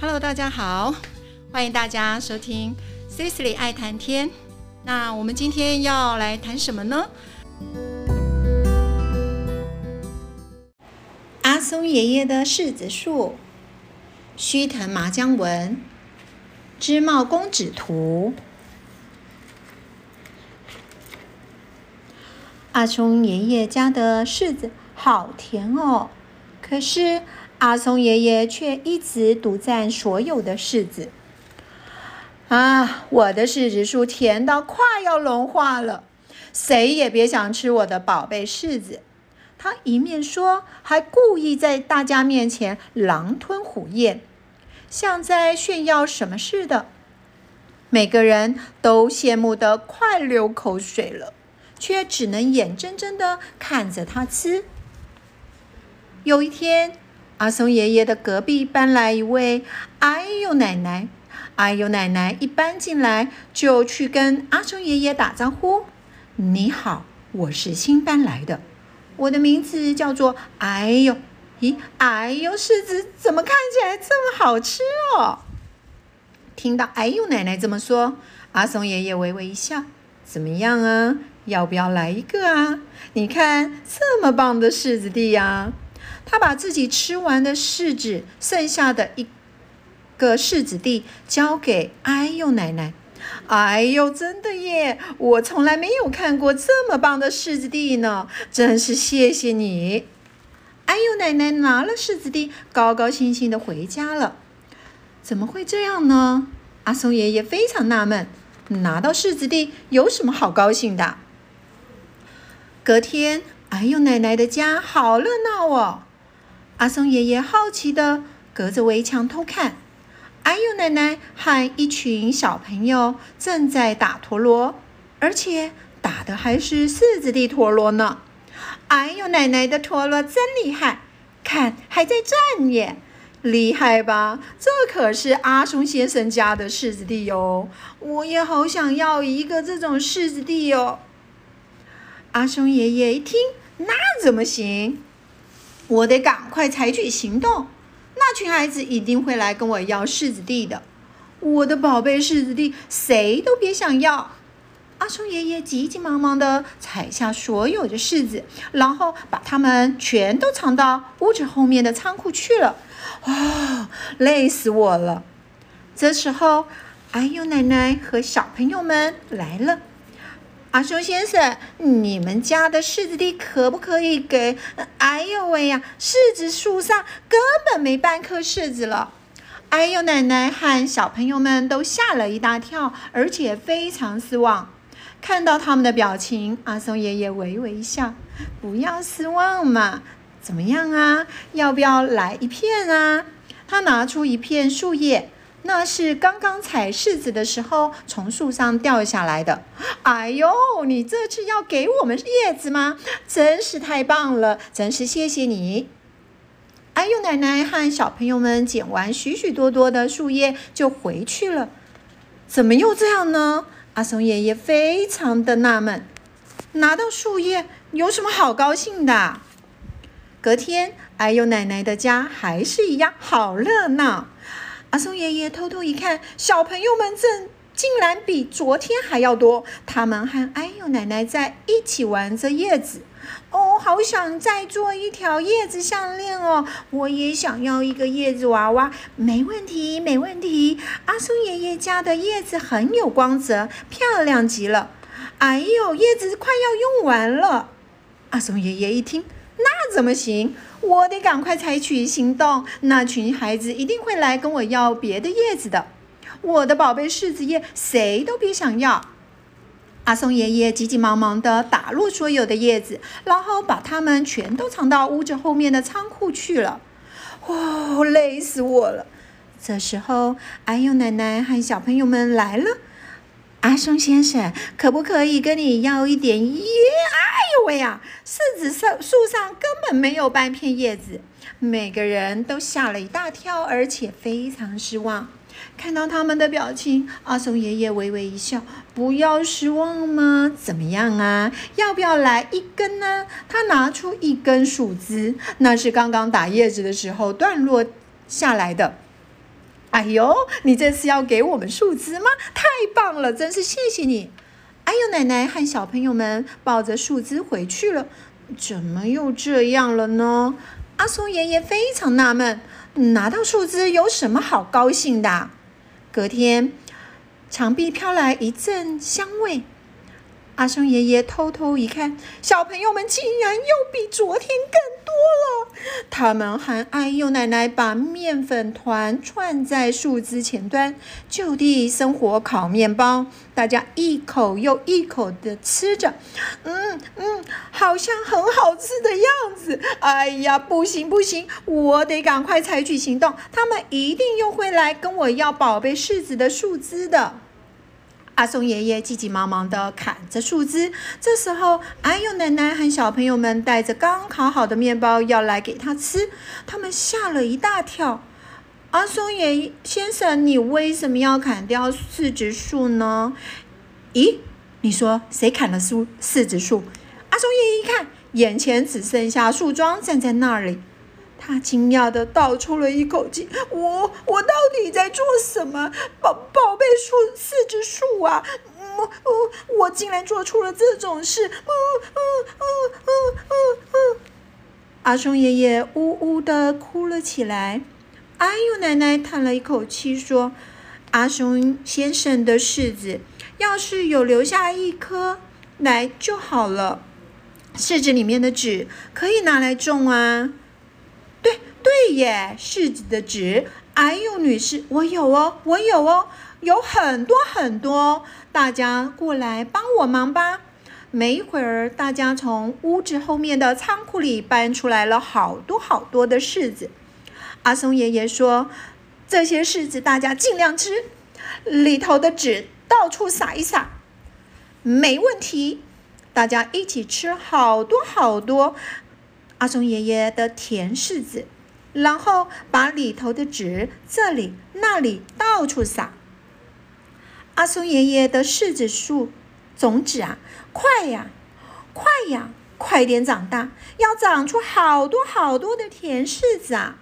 Hello，大家好，欢迎大家收听 Cecily 爱谈天。那我们今天要来谈什么呢？阿松爷爷的柿子树，须藤麻江文，织帽公子图。阿松爷爷家的柿子好甜哦，可是阿松爷爷却一直独占所有的柿子。啊，我的柿子树甜到快要融化了，谁也别想吃我的宝贝柿子。他一面说，还故意在大家面前狼吞虎咽，像在炫耀什么似的。每个人都羡慕得快流口水了。却只能眼睁睁的看着他吃。有一天，阿松爷爷的隔壁搬来一位哎呦奶奶，哎呦奶奶一搬进来就去跟阿松爷爷打招呼：“你好，我是新搬来的，我的名字叫做哎呦。咦，哎呦柿子怎么看起来这么好吃哦？”听到哎呦奶奶这么说，阿松爷爷微微一笑：“怎么样啊？”要不要来一个啊？你看这么棒的柿子地呀！他把自己吃完的柿子，剩下的一个柿子地交给哎呦奶奶。哎呦，真的耶！我从来没有看过这么棒的柿子地呢，真是谢谢你。哎呦奶奶拿了柿子地，高高兴兴的回家了。怎么会这样呢？阿松爷爷非常纳闷，拿到柿子地有什么好高兴的？隔天，哎呦奶奶的家好热闹哦！阿松爷爷好奇的隔着围墙偷看，哎呦奶奶和一群小朋友正在打陀螺，而且打的还是柿子地陀螺呢。哎呦奶奶的陀螺真厉害，看还在转耶，厉害吧？这可是阿松先生家的柿子地哟，我也好想要一个这种柿子地哟。阿松爷爷一听，那怎么行？我得赶快采取行动。那群孩子一定会来跟我要柿子地的。我的宝贝柿子地，谁都别想要。阿松爷爷急急忙忙地采下所有的柿子，然后把它们全都藏到屋子后面的仓库去了。哦，累死我了！这时候，哎呦，奶奶和小朋友们来了。阿松先生，你们家的柿子地可不可以给？哎呦喂呀，柿子树上根本没半颗柿子了！哎呦，奶奶和小朋友们都吓了一大跳，而且非常失望。看到他们的表情，阿松爷爷微微一笑：“不要失望嘛，怎么样啊？要不要来一片啊？”他拿出一片树叶。那是刚刚采柿子的时候从树上掉下来的。哎呦，你这次要给我们叶子吗？真是太棒了，真是谢谢你。哎呦，奶奶和小朋友们捡完许许多多的树叶就回去了。怎么又这样呢？阿松爷爷非常的纳闷。拿到树叶有什么好高兴的？隔天，哎呦，奶奶的家还是一样好热闹。阿松爷爷偷偷一看，小朋友们正竟然比昨天还要多。他们和哎呦奶奶在一起玩着叶子。哦，好想再做一条叶子项链哦！我也想要一个叶子娃娃。没问题，没问题。阿松爷爷家的叶子很有光泽，漂亮极了。哎呦，叶子快要用完了。阿松爷爷一听，那怎么行？我得赶快采取行动，那群孩子一定会来跟我要别的叶子的。我的宝贝柿子叶，谁都别想要。阿松爷爷急急忙忙地打落所有的叶子，然后把它们全都藏到屋子后面的仓库去了。哦，累死我了！这时候，哎呦，奶奶和小朋友们来了。阿松先生，可不可以跟你要一点叶？哎呦喂呀，柿子树树上根本没有半片叶子，每个人都吓了一大跳，而且非常失望。看到他们的表情，阿松爷爷微微一笑：“不要失望吗？怎么样啊？要不要来一根呢？”他拿出一根树枝，那是刚刚打叶子的时候断落下来的。哎呦，你这是要给我们树枝吗？太棒了，真是谢谢你！哎呦，奶奶和小朋友们抱着树枝回去了。怎么又这样了呢？阿松爷爷非常纳闷，拿到树枝有什么好高兴的？隔天，墙壁飘来一阵香味。阿松爷爷偷偷一看，小朋友们竟然又比昨天更多了。他们和阿幼奶奶把面粉团串在树枝前端，就地生火烤面包。大家一口又一口的吃着，嗯嗯，好像很好吃的样子。哎呀，不行不行，我得赶快采取行动。他们一定又会来跟我要宝贝柿子的树枝的。阿松爷爷急急忙忙地砍着树枝，这时候，阿幼奶奶和小朋友们带着刚烤好的面包要来给他吃，他们吓了一大跳。阿松爷爷先生，你为什么要砍掉柿子树呢？咦，你说谁砍了树柿子树？阿松爷爷一看，眼前只剩下树桩站在那里。他惊讶的倒抽了一口气，我我到底在做什么？宝宝贝树四只树啊！我我我竟然做出了这种事！呜呜呜呜呜呜！阿松爷爷呜呜的哭了起来。哎呦，奶奶叹了一口气说：“阿松先生的柿子，要是有留下一颗来就好了。柿子里面的籽可以拿来种啊。”对耶，柿子的纸，哎呦，女士，我有哦，我有哦，有很多很多，大家过来帮我忙吧。没一会儿，大家从屋子后面的仓库里搬出来了好多好多的柿子。阿松爷爷说：“这些柿子大家尽量吃，里头的籽到处撒一撒，没问题。大家一起吃好多好多阿松爷爷的甜柿子。”然后把里头的纸这里那里到处撒。阿松爷爷的柿子树种子啊，快呀，快呀，快点长大，要长出好多好多的甜柿子啊！